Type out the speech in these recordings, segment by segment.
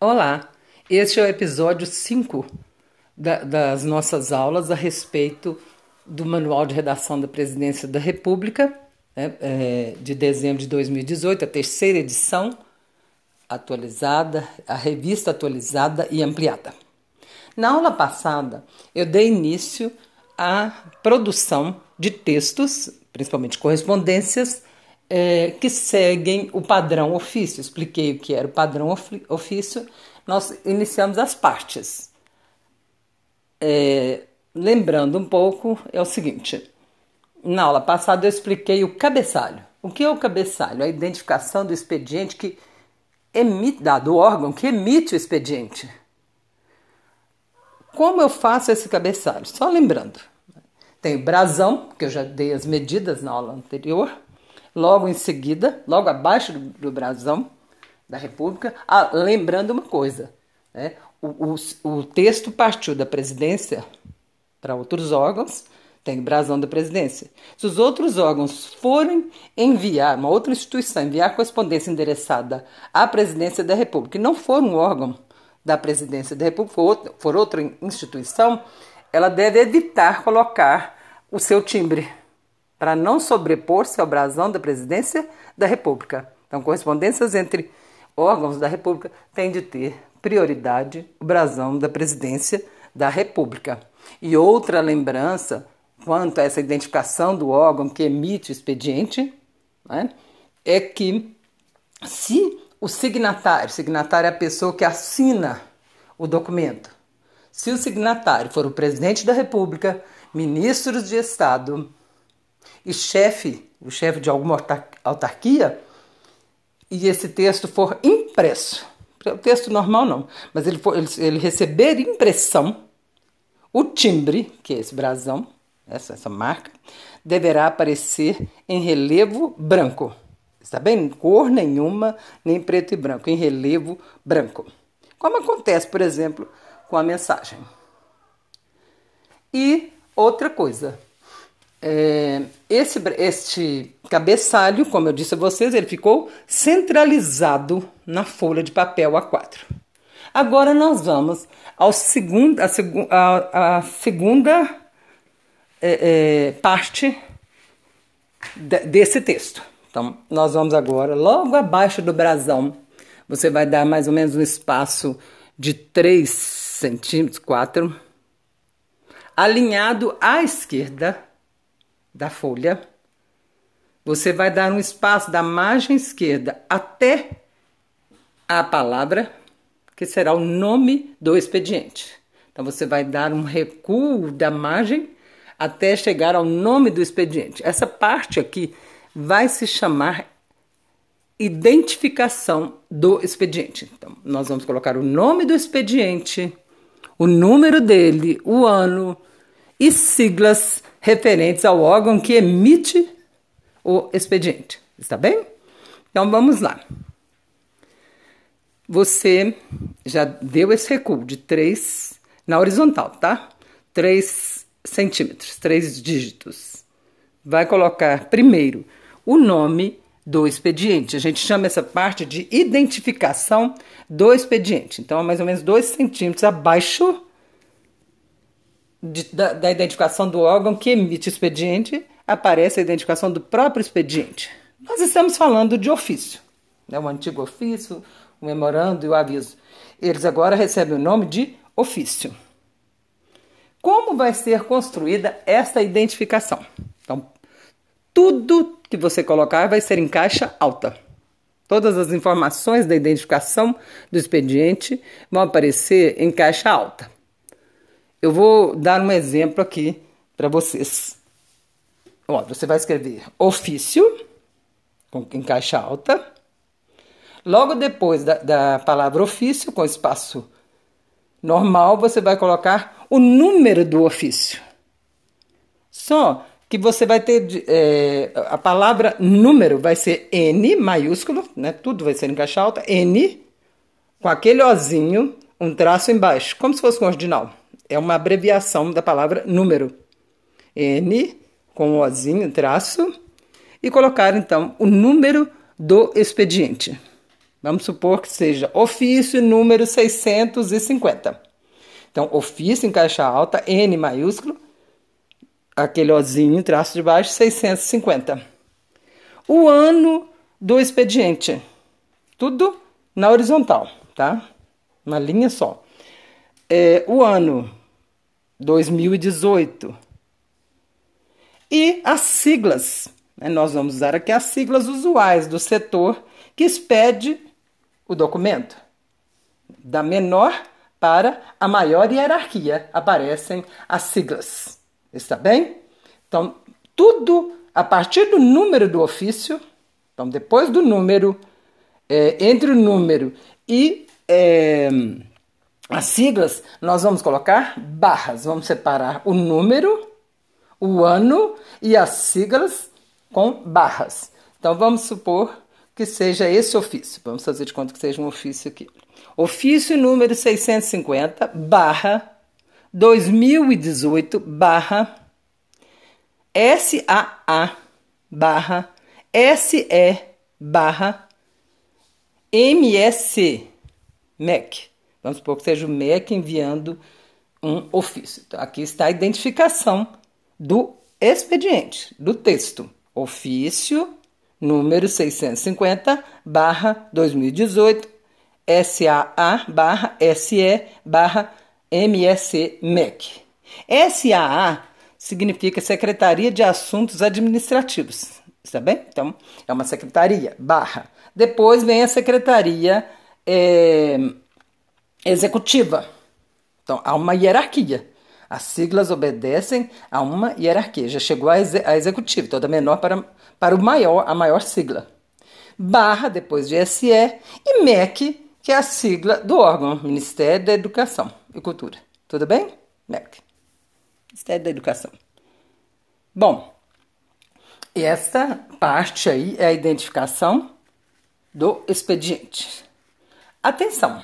Olá, este é o episódio 5 da, das nossas aulas a respeito do Manual de Redação da Presidência da República, né, é, de dezembro de 2018, a terceira edição atualizada, a revista atualizada e ampliada. Na aula passada, eu dei início à produção de textos, principalmente correspondências, é, que seguem o padrão ofício. Expliquei o que era o padrão ofício. Nós iniciamos as partes. É, lembrando um pouco, é o seguinte: na aula passada eu expliquei o cabeçalho. O que é o cabeçalho? A identificação do expediente que emite, do órgão que emite o expediente. Como eu faço esse cabeçalho? Só lembrando. Tem o brasão, que eu já dei as medidas na aula anterior logo em seguida, logo abaixo do, do brasão da República, ah, lembrando uma coisa: né? o, o, o texto partiu da presidência para outros órgãos, tem o brasão da presidência. Se os outros órgãos forem enviar, uma outra instituição enviar correspondência endereçada à presidência da República, e não for um órgão da presidência da República, for outra, for outra instituição, ela deve evitar colocar o seu timbre para não sobrepor-se ao brasão da presidência da República. Então, correspondências entre órgãos da República têm de ter prioridade o brasão da presidência da República. E outra lembrança quanto a essa identificação do órgão que emite o expediente né, é que se o signatário, signatário é a pessoa que assina o documento, se o signatário for o presidente da República, ministros de Estado, e chefe, o chefe de alguma autarquia, e esse texto for impresso, o texto normal não, mas ele, for, ele, ele receber impressão, o timbre, que é esse brasão, essa, essa marca, deverá aparecer em relevo branco. Está bem? Cor nenhuma, nem preto e branco, em relevo branco. Como acontece, por exemplo, com a mensagem. E outra coisa, é, esse, este cabeçalho, como eu disse a vocês, ele ficou centralizado na folha de papel A4. Agora nós vamos ao segundo, a, a, a segunda é, é, parte de, desse texto. Então, nós vamos agora, logo abaixo do brasão, você vai dar mais ou menos um espaço de 3 centímetros, 4, alinhado à esquerda da folha, você vai dar um espaço da margem esquerda até a palavra, que será o nome do expediente. Então você vai dar um recuo da margem até chegar ao nome do expediente. Essa parte aqui vai se chamar identificação do expediente. Então, nós vamos colocar o nome do expediente, o número dele, o ano e siglas referentes ao órgão que emite o expediente. Está bem? Então vamos lá. Você já deu esse recuo de 3 na horizontal, tá? 3 centímetros, 3 dígitos. Vai colocar primeiro o nome do expediente. A gente chama essa parte de identificação do expediente. Então, é mais ou menos 2 centímetros abaixo de, da, da identificação do órgão que emite o expediente, aparece a identificação do próprio expediente. Nós estamos falando de ofício, né? o antigo ofício, o memorando e o aviso. Eles agora recebem o nome de ofício. Como vai ser construída essa identificação? Então, tudo que você colocar vai ser em caixa alta. Todas as informações da identificação do expediente vão aparecer em caixa alta. Eu vou dar um exemplo aqui para vocês. Ó, você vai escrever ofício, com, em caixa alta. Logo depois da, da palavra ofício, com espaço normal, você vai colocar o número do ofício. Só que você vai ter é, a palavra número vai ser N maiúsculo, né? Tudo vai ser em caixa alta, N com aquele ozinho, um traço embaixo, como se fosse um ordinal é uma abreviação da palavra número. N com o ozinho, traço, e colocar então o número do expediente. Vamos supor que seja ofício número 650. Então, ofício em caixa alta, N maiúsculo, aquele ozinho, traço de baixo, 650. O ano do expediente, tudo na horizontal, tá? Uma linha só. É, o ano 2018. E as siglas, né? nós vamos usar aqui as siglas usuais do setor que expede o documento. Da menor para a maior hierarquia aparecem as siglas. Está bem? Então, tudo a partir do número do ofício, então depois do número, é, entre o número e é, as siglas, nós vamos colocar barras. Vamos separar o número, o ano e as siglas com barras. Então vamos supor que seja esse ofício. Vamos fazer de conta que seja um ofício aqui. Ofício número 650, barra 2018, barra SAA, barra SE, barra MSC, MEC. Vamos supor que seja o MEC enviando um ofício. Então, aqui está a identificação do expediente, do texto. Ofício número 650, barra 2018, SAA, barra SE, barra MSC MEC. SAA significa Secretaria de Assuntos Administrativos, está bem? Então, é uma secretaria, barra. Depois vem a Secretaria é, Executiva. Então, há uma hierarquia. As siglas obedecem a uma hierarquia. Já chegou a, ex a executiva, então da menor para para o maior, a maior sigla. Barra, depois de SE, e MEC, que é a sigla do órgão, Ministério da Educação e Cultura. Tudo bem? MEC. Ministério da Educação. Bom, esta parte aí é a identificação do expediente. Atenção!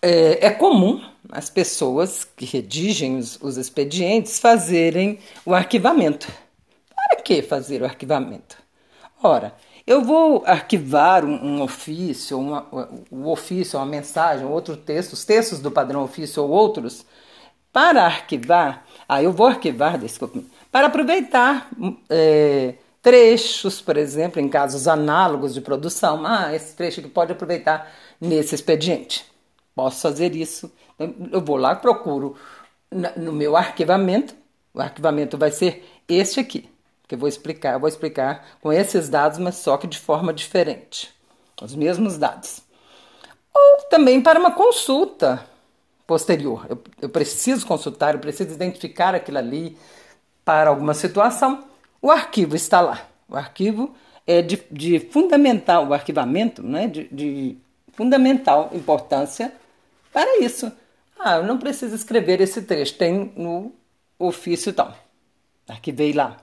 É, é comum as pessoas que redigem os, os expedientes fazerem o arquivamento para que fazer o arquivamento? Ora, eu vou arquivar um, um ofício, uma, o ofício, uma mensagem, outro texto, os textos do padrão ofício ou outros, para arquivar, ah, eu vou arquivar, desculpe, para aproveitar é, trechos, por exemplo, em casos análogos de produção. Ah, esse trecho que pode aproveitar nesse expediente. Posso fazer isso. Eu vou lá, procuro no meu arquivamento. O arquivamento vai ser este aqui que eu vou explicar. Eu vou explicar com esses dados, mas só que de forma diferente. Os mesmos dados. Ou também para uma consulta posterior. Eu, eu preciso consultar, eu preciso identificar aquilo ali para alguma situação. O arquivo está lá. O arquivo é de, de fundamental, o arquivamento, né, de, de fundamental importância para isso. Ah, eu não preciso escrever esse trecho, tem no ofício tal. Arquivei lá.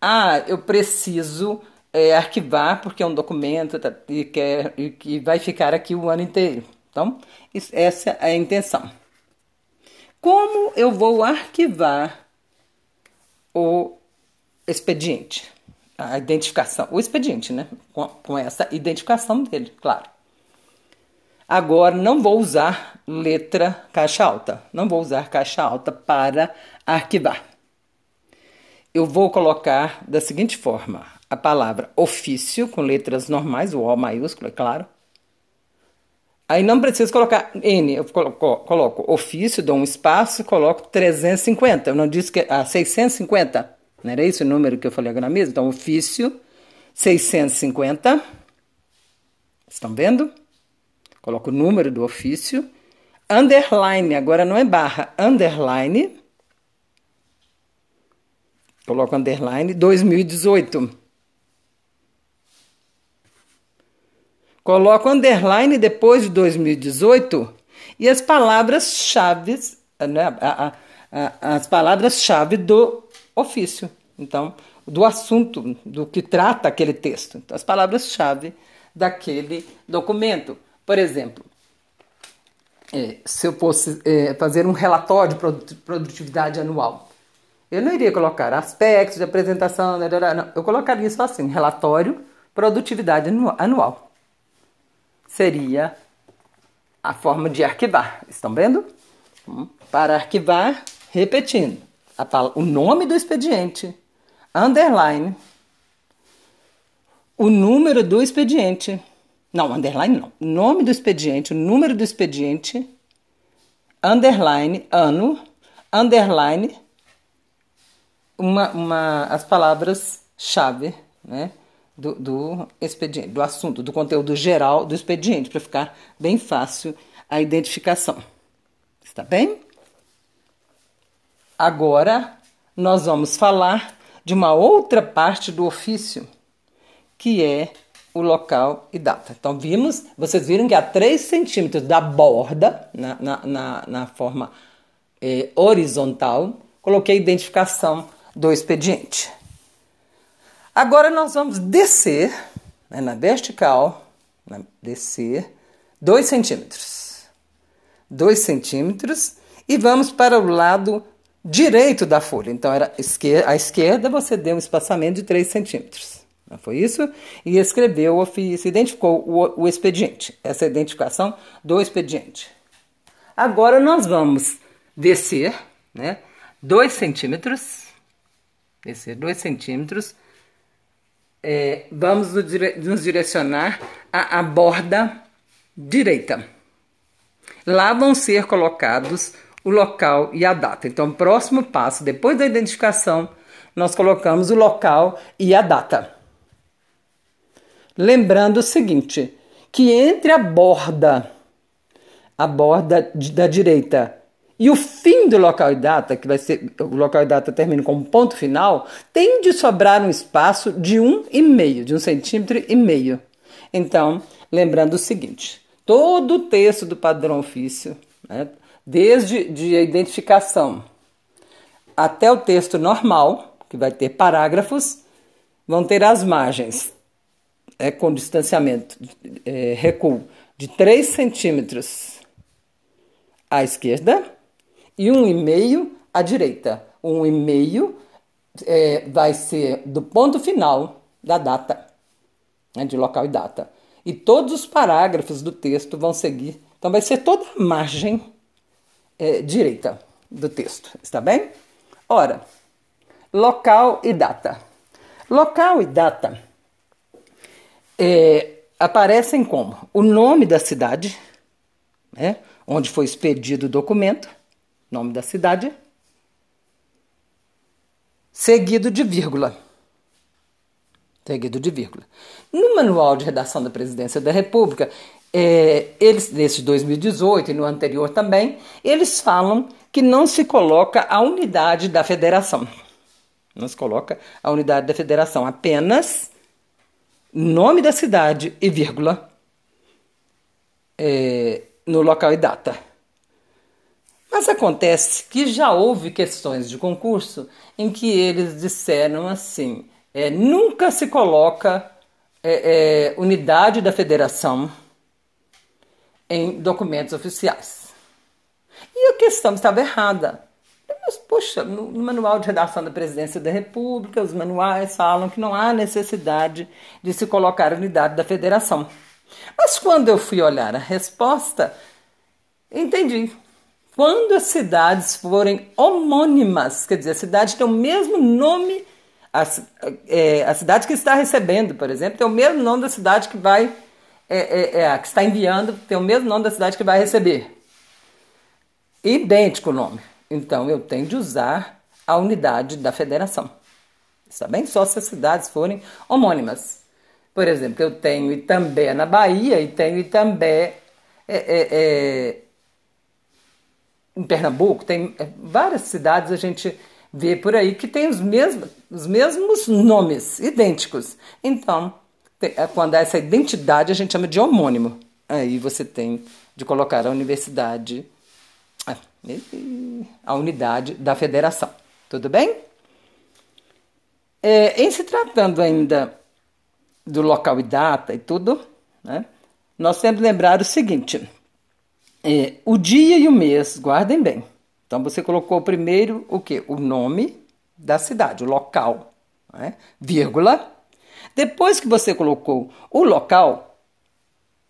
Ah, eu preciso é, arquivar porque é um documento tá, e, quer, e que vai ficar aqui o ano inteiro. Então, isso, essa é a intenção. Como eu vou arquivar o expediente? A identificação, o expediente, né? Com, com essa identificação dele, claro. Agora, não vou usar letra caixa alta. Não vou usar caixa alta para arquivar eu vou colocar da seguinte forma: a palavra ofício, com letras normais, o O maiúsculo, é claro. Aí não preciso colocar N, eu coloco, coloco ofício, dou um espaço, coloco 350. Eu não disse que. Ah, 650. Não era esse o número que eu falei agora na mesa? Então, ofício, 650. Estão vendo? Coloco o número do ofício. Underline, agora não é barra, underline Coloco underline 2018. Coloco underline depois de 2018 e as palavras-chave, né, as palavras-chave do ofício. Então, do assunto, do que trata aquele texto. Então, as palavras-chave daquele documento. Por exemplo, é, se eu fosse é, fazer um relatório de produtividade anual, eu não iria colocar aspectos de apresentação, não, eu colocaria só assim, relatório produtividade anual. seria a forma de arquivar. Estão vendo? Hum, para arquivar, repetindo, o nome do expediente, underline, o número do expediente. Não, underline não. Nome do expediente, o número do expediente, underline, ano, underline, uma, uma, as palavras-chave, né? Do, do expediente, do assunto, do conteúdo geral do expediente, para ficar bem fácil a identificação. Está bem? Agora nós vamos falar de uma outra parte do ofício, que é o local e data. Então, vimos, vocês viram que a 3 centímetros da borda, na, na, na, na forma eh, horizontal, coloquei a identificação do expediente. Agora nós vamos descer né, na vertical, né, descer 2 centímetros. 2 centímetros e vamos para o lado direito da folha. Então, era à esquerda você deu um espaçamento de 3 centímetros. Não foi isso? E escreveu o ofício, identificou o, o expediente, essa é identificação do expediente. Agora nós vamos descer, né? 2 centímetros, descer 2 centímetros, é, vamos nos direcionar à, à borda direita. Lá vão ser colocados o local e a data. Então, próximo passo, depois da identificação, nós colocamos o local e a data. Lembrando o seguinte, que entre a borda, a borda da direita e o fim do local e data, que vai ser o local e data termina com um ponto final, tem de sobrar um espaço de um e meio, de um centímetro e meio. Então, lembrando o seguinte, todo o texto do padrão ofício, né, desde de a identificação até o texto normal, que vai ter parágrafos, vão ter as margens é, com distanciamento, é, recuo de 3 centímetros à esquerda e 1,5 à direita. 1,5 é, vai ser do ponto final da data, né, de local e data. E todos os parágrafos do texto vão seguir. Então, vai ser toda a margem é, direita do texto, está bem? Ora, local e data. Local e data é, aparecem como o nome da cidade, né, onde foi expedido o documento, nome da cidade, seguido de vírgula. Seguido de vírgula. No manual de redação da Presidência da República, é, eles, nesse 2018 e no anterior também, eles falam que não se coloca a unidade da federação. Não se coloca a unidade da federação, apenas nome da cidade e vírgula é, no local e data. Mas acontece que já houve questões de concurso em que eles disseram assim: é, nunca se coloca é, é unidade da federação em documentos oficiais. E a questão estava errada. Poxa, no, manual de redação da Presidência da República, os manuais falam que não há necessidade de se colocar unidade da federação. Mas quando eu fui olhar a resposta, entendi. Quando as cidades forem homônimas, quer dizer, a cidade tem o mesmo nome, a, é, a cidade que está recebendo, por exemplo, tem o mesmo nome da cidade que vai é, é, é, que está enviando tem o mesmo nome da cidade que vai receber. Idêntico o nome. Então eu tenho de usar a unidade da federação. Está bem? Só se as cidades forem homônimas. Por exemplo, eu tenho Itambé na Bahia e tenho Itambé é, é, é, em Pernambuco. Tem é, várias cidades a gente vê por aí que tem os mesmos, os mesmos nomes, idênticos. Então, é, quando há essa identidade, a gente chama de homônimo. Aí você tem de colocar a universidade, a unidade da federação. Tudo bem? É, em se tratando ainda do local e data e tudo, né, nós temos que lembrar o seguinte: é, o dia e o mês, guardem bem. Então você colocou primeiro o que? O nome da cidade, o local, né, vírgula, depois que você colocou o local,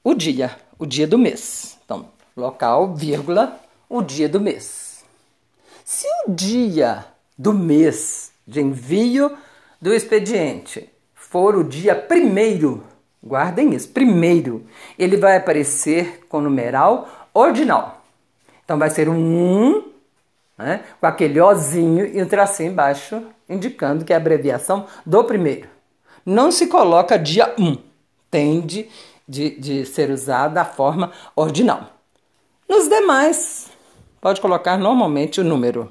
o dia, o dia do mês. Então, local, vírgula, o dia do mês. Se o dia do mês de envio do expediente for o dia primeiro, guardem isso, primeiro, ele vai aparecer com numeral ordinal. Então vai ser um 1, né, com aquele Ozinho e um tracinho embaixo, indicando que é a abreviação do primeiro. Não se coloca dia 1, tende de, de ser usada a forma ordinal. Nos demais, pode colocar normalmente o número.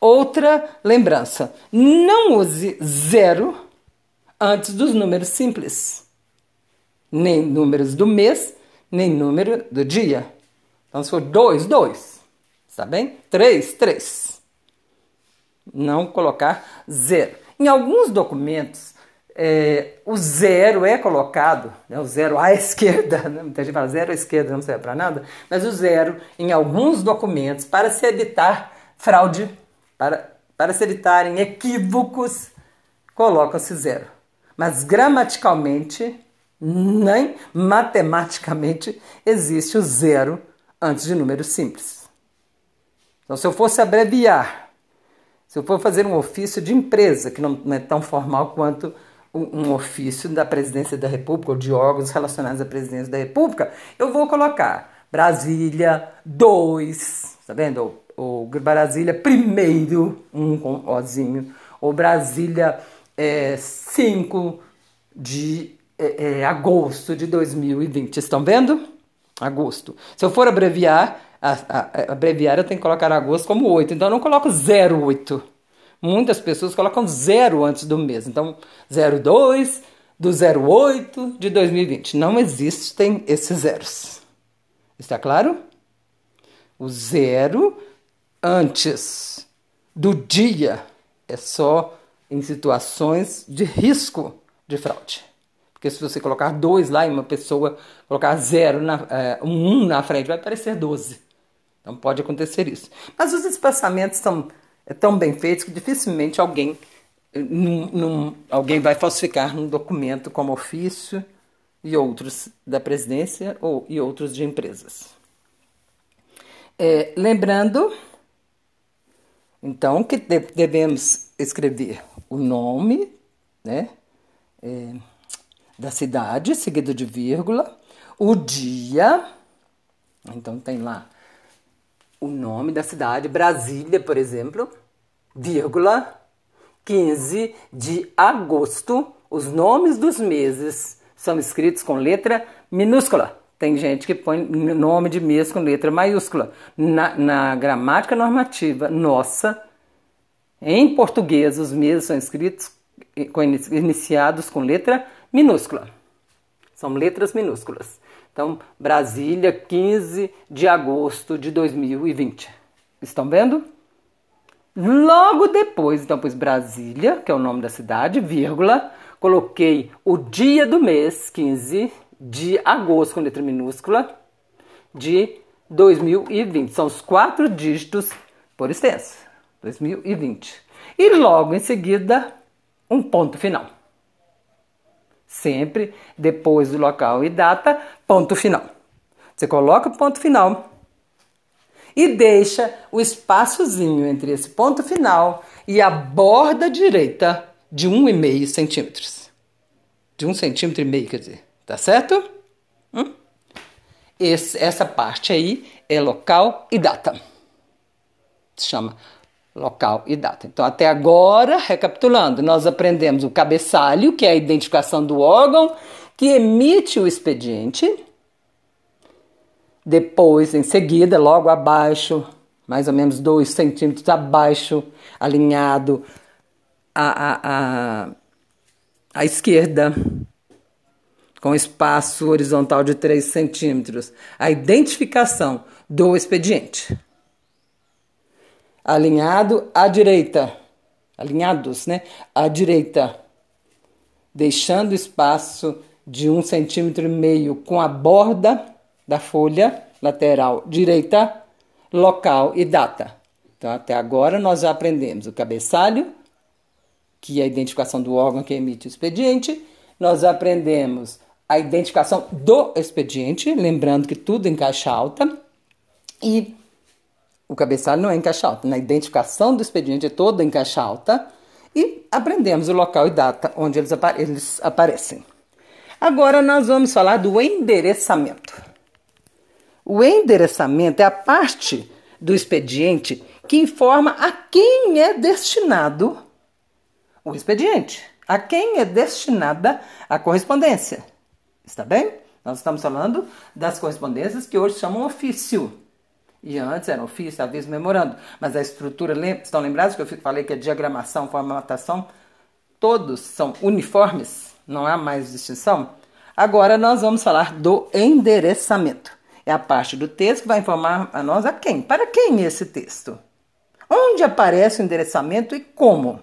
Outra lembrança: não use zero antes dos números simples, nem números do mês, nem número do dia. Então, se for dois, dois, está bem? Três, três. Não colocar zero. Em alguns documentos, é, o zero é colocado, né, o zero à esquerda, né, muita gente fala zero à esquerda, não serve para nada, mas o zero em alguns documentos, para se evitar fraude, para, para se evitarem equívocos, coloca-se zero. Mas gramaticalmente, nem matematicamente, existe o zero antes de números simples. Então, se eu fosse abreviar, se eu for fazer um ofício de empresa, que não é tão formal quanto um ofício da presidência da República ou de órgãos relacionados à presidência da República, eu vou colocar Brasília 2, tá vendo? Ou, Brasília primeiro, um com ozinho, ou Brasília 5 é, de é, é, agosto de 2020. Estão vendo? Agosto. Se eu for abreviar, a, a, a abreviar eu tenho que colocar agosto como 8, então eu não coloco 08. Muitas pessoas colocam zero antes do mês. Então, 02 do 08 de 2020. Não existem esses zeros. Está claro? O zero antes do dia é só em situações de risco de fraude. Porque se você colocar dois lá e uma pessoa colocar zero, na, é, um, na frente, vai aparecer 12. Então pode acontecer isso. Mas os espaçamentos são é, tão bem feitos que dificilmente alguém, num, num, alguém vai falsificar num documento como ofício e outros da presidência ou, e outros de empresas. É, lembrando, então, que devemos escrever o nome né, é, da cidade, seguido de vírgula, o dia, então tem lá o nome da cidade, Brasília, por exemplo, vírgula, 15 de agosto. Os nomes dos meses são escritos com letra minúscula. Tem gente que põe nome de mês com letra maiúscula. Na, na gramática normativa nossa, em português, os meses são escritos com, iniciados com letra minúscula. São letras minúsculas. Então, Brasília, 15 de agosto de 2020. Estão vendo? Logo depois, então, pus Brasília, que é o nome da cidade, vírgula, coloquei o dia do mês, 15 de agosto, com letra minúscula, de 2020. São os quatro dígitos por extenso. 2020. E logo em seguida, um ponto final. Sempre depois do local e data, ponto final. Você coloca o ponto final e deixa o espaçozinho entre esse ponto final e a borda direita de 1,5 centímetros. De 1 centímetro e meio, quer dizer. Tá certo? Hum? Esse, essa parte aí é local e data. Se chama local e data. Então, até agora, recapitulando, nós aprendemos o cabeçalho, que é a identificação do órgão que emite o expediente. Depois, em seguida, logo abaixo, mais ou menos dois centímetros abaixo, alinhado à, à, à, à esquerda, com espaço horizontal de 3 centímetros, a identificação do expediente alinhado à direita, alinhados, né? À direita, deixando espaço de um centímetro e meio com a borda da folha lateral direita, local e data. Então, até agora nós já aprendemos o cabeçalho, que é a identificação do órgão que emite o expediente, nós aprendemos a identificação do expediente, lembrando que tudo em caixa alta, e o cabeçalho não é em caixa alta, na identificação do expediente é toda em caixa alta, e aprendemos o local e data onde eles, apare eles aparecem. Agora nós vamos falar do endereçamento. O endereçamento é a parte do expediente que informa a quem é destinado o expediente, a quem é destinada a correspondência. Está bem? Nós estamos falando das correspondências que hoje chamam ofício. E antes era ofício, aviso, memorando. Mas a estrutura, estão lembrados que eu falei que a diagramação, formatação, todos são uniformes, não há mais distinção? Agora nós vamos falar do endereçamento. É a parte do texto que vai informar a nós a quem. Para quem é esse texto? Onde aparece o endereçamento e como?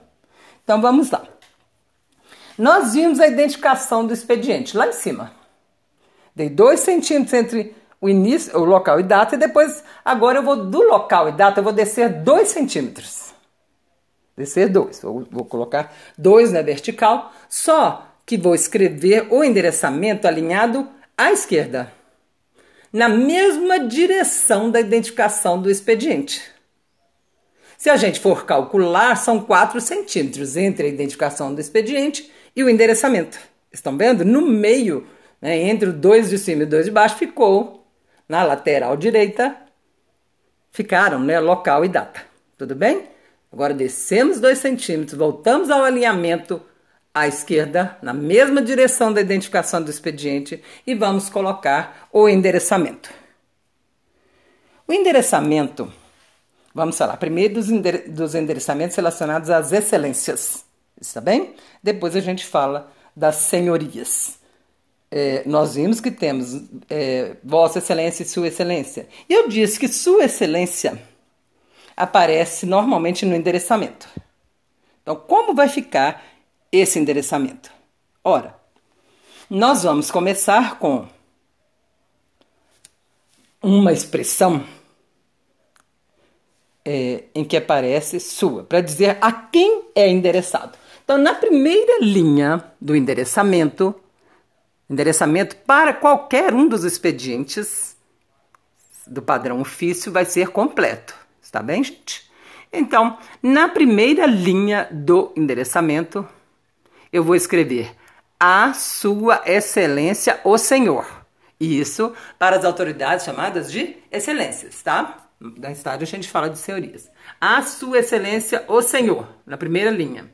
Então vamos lá. Nós vimos a identificação do expediente lá em cima. Dei dois centímetros entre o início, o local e data, e depois, agora eu vou do local e data, eu vou descer dois centímetros. Descer dois. Vou, vou colocar dois na vertical, só que vou escrever o endereçamento alinhado à esquerda, na mesma direção da identificação do expediente. Se a gente for calcular, são 4 centímetros entre a identificação do expediente e o endereçamento. Estão vendo? No meio, né, entre o 2 de cima e o 2 de baixo, ficou na lateral direita, ficaram né, local e data. Tudo bem? Agora descemos 2 centímetros, voltamos ao alinhamento à esquerda, na mesma direção da identificação do expediente, e vamos colocar o endereçamento. O endereçamento Vamos falar primeiro dos, endere dos endereçamentos relacionados às excelências, está bem? Depois a gente fala das senhorias. É, nós vimos que temos é, Vossa Excelência e Sua Excelência. E eu disse que Sua Excelência aparece normalmente no endereçamento. Então, como vai ficar esse endereçamento? Ora, nós vamos começar com uma expressão é, em que aparece sua, para dizer a quem é endereçado. Então, na primeira linha do endereçamento, endereçamento para qualquer um dos expedientes do padrão ofício vai ser completo. Está bem, gente? Então, na primeira linha do endereçamento, eu vou escrever a Sua Excelência o Senhor. Isso para as autoridades chamadas de excelências, tá? da estádio a gente fala de senhorias. A Sua Excelência, o Senhor, na primeira linha.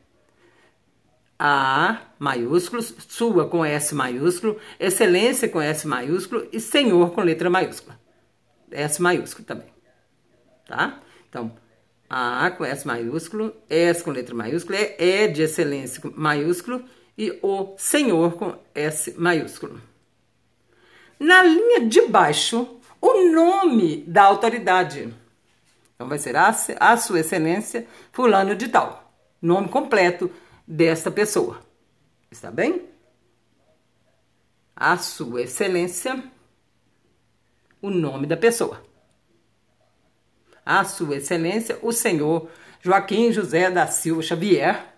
A maiúsculo, sua com S maiúsculo, excelência com S maiúsculo e senhor com letra maiúscula. S maiúsculo também. Tá? Então, A com S maiúsculo, S com letra maiúscula, é E de excelência maiúsculo e o senhor com S maiúsculo. Na linha de baixo, o nome da autoridade. Então vai ser a, a Sua Excelência Fulano de Tal. Nome completo desta pessoa. Está bem? A Sua Excelência, o nome da pessoa. A Sua Excelência, o Senhor Joaquim José da Silva Xavier,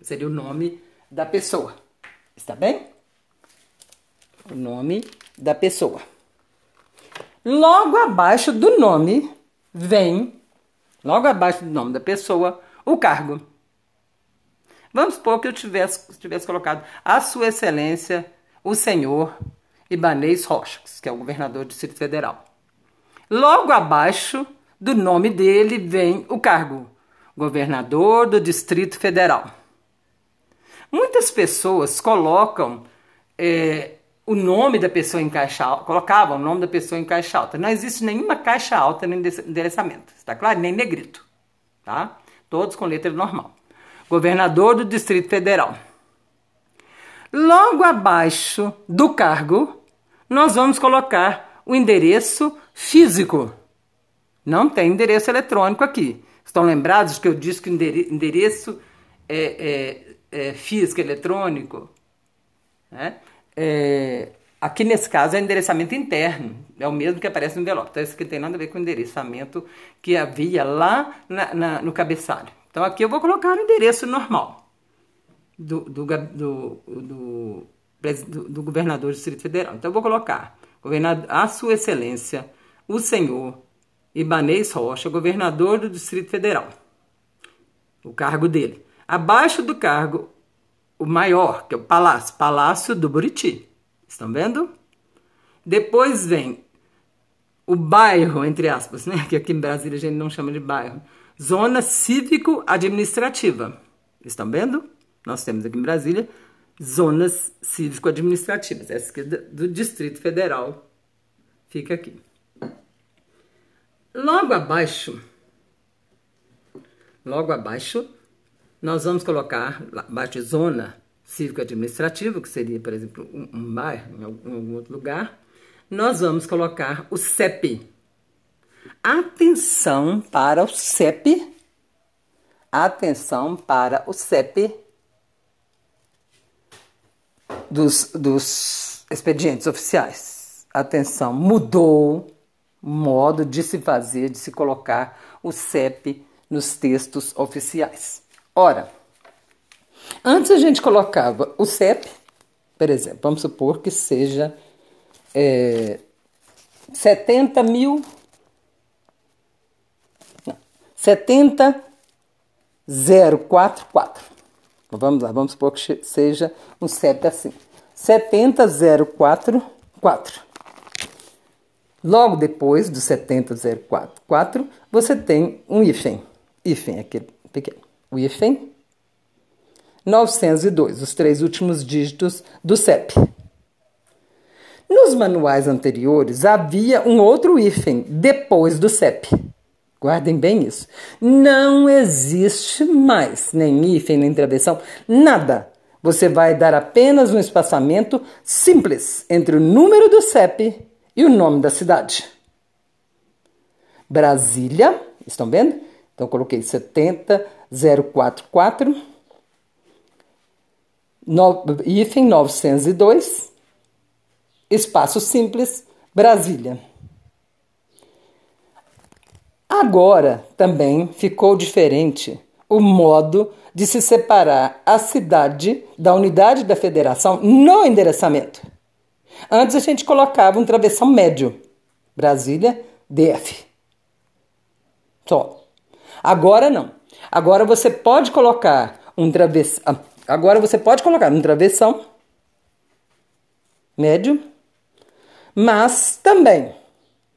seria o nome da pessoa. Está bem? O nome da pessoa. Logo abaixo do nome vem, logo abaixo do nome da pessoa, o cargo. Vamos supor que eu tivesse, tivesse colocado a Sua Excelência, o Senhor Ibanez Rochas, que é o governador do Distrito Federal. Logo abaixo do nome dele vem o cargo, governador do Distrito Federal. Muitas pessoas colocam é, o nome da pessoa em caixa alta, colocava o nome da pessoa em caixa alta. Não existe nenhuma caixa alta no endereçamento, está claro? Nem negrito, tá? Todos com letra normal. Governador do Distrito Federal. Logo abaixo do cargo, nós vamos colocar o endereço físico. Não tem endereço eletrônico aqui. Estão lembrados que eu disse que endereço é, é, é físico eletrônico? Né? É, aqui nesse caso é endereçamento interno, é o mesmo que aparece no envelope. Então, isso aqui tem nada a ver com o endereçamento que havia lá na, na, no cabeçalho. Então, aqui eu vou colocar o endereço normal do, do, do, do do, do governador do Distrito Federal. Então, eu vou colocar governador, a Sua Excelência, o senhor Ibanês Rocha, governador do Distrito Federal. O cargo dele. Abaixo do cargo, o maior, que é o Palácio, Palácio do Buriti. Estão vendo? Depois vem o bairro, entre aspas, né? Que aqui em Brasília a gente não chama de bairro. Zona cívico-administrativa. Estão vendo? Nós temos aqui em Brasília zonas cívico-administrativas. Essa aqui é do Distrito Federal. Fica aqui. Logo abaixo, logo abaixo, nós vamos colocar abaixo de zona cívico-administrativa, que seria, por exemplo, um, um bairro em algum, outro lugar, nós vamos colocar o CEP. Atenção para o CEP. Atenção para o CEP dos, dos expedientes oficiais. Atenção, mudou o modo de se fazer, de se colocar o CEP nos textos oficiais. Ora, antes a gente colocava o CEP, por exemplo, vamos supor que seja é, 70 mil. Não, 70044. Vamos lá, vamos supor que seja um CEP assim. 70044. Logo depois do 70044, você tem um hífen. Hífen, aquele pequeno. O hífen 902, os três últimos dígitos do CEP. Nos manuais anteriores havia um outro hífen depois do CEP. Guardem bem isso. Não existe mais nem hífen, nem travessão, nada. Você vai dar apenas um espaçamento simples entre o número do CEP e o nome da cidade. Brasília, estão vendo? Então coloquei 70044, no, hífen 902, espaço simples, Brasília. Agora também ficou diferente o modo de se separar a cidade da unidade da federação no endereçamento. Antes a gente colocava um travessão médio, Brasília, DF. Só. Agora não. Agora você pode colocar um travessão. Ah, agora você pode colocar um travessão médio, mas também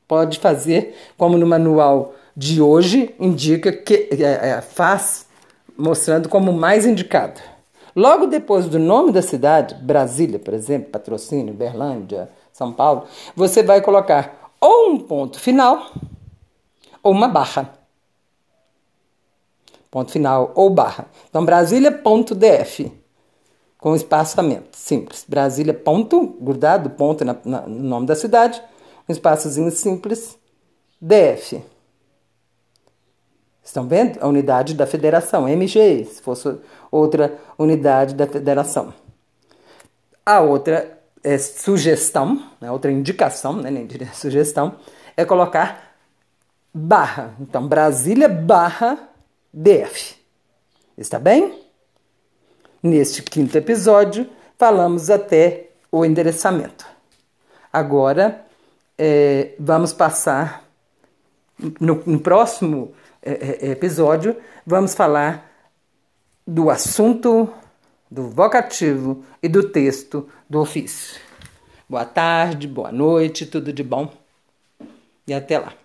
pode fazer como no manual de hoje indica que é, é, faz mostrando como mais indicado. Logo depois do nome da cidade, Brasília, por exemplo, Patrocínio, Berlândia, São Paulo, você vai colocar ou um ponto final ou uma barra. Ponto final ou barra. Então, Brasília.df, com espaçamento simples. Brasília, ponto, grudado, ponto na, na, no nome da cidade, um espaçozinho simples, DF. Estão vendo? A unidade da federação, MG, se fosse outra unidade da federação. A outra é sugestão, né, outra indicação, né, nem diria sugestão, é colocar barra. Então, Brasília barra DF. Está bem? Neste quinto episódio, falamos até o endereçamento. Agora, é, vamos passar no, no próximo episódio, vamos falar do assunto, do vocativo e do texto do ofício. Boa tarde, boa noite, tudo de bom e até lá.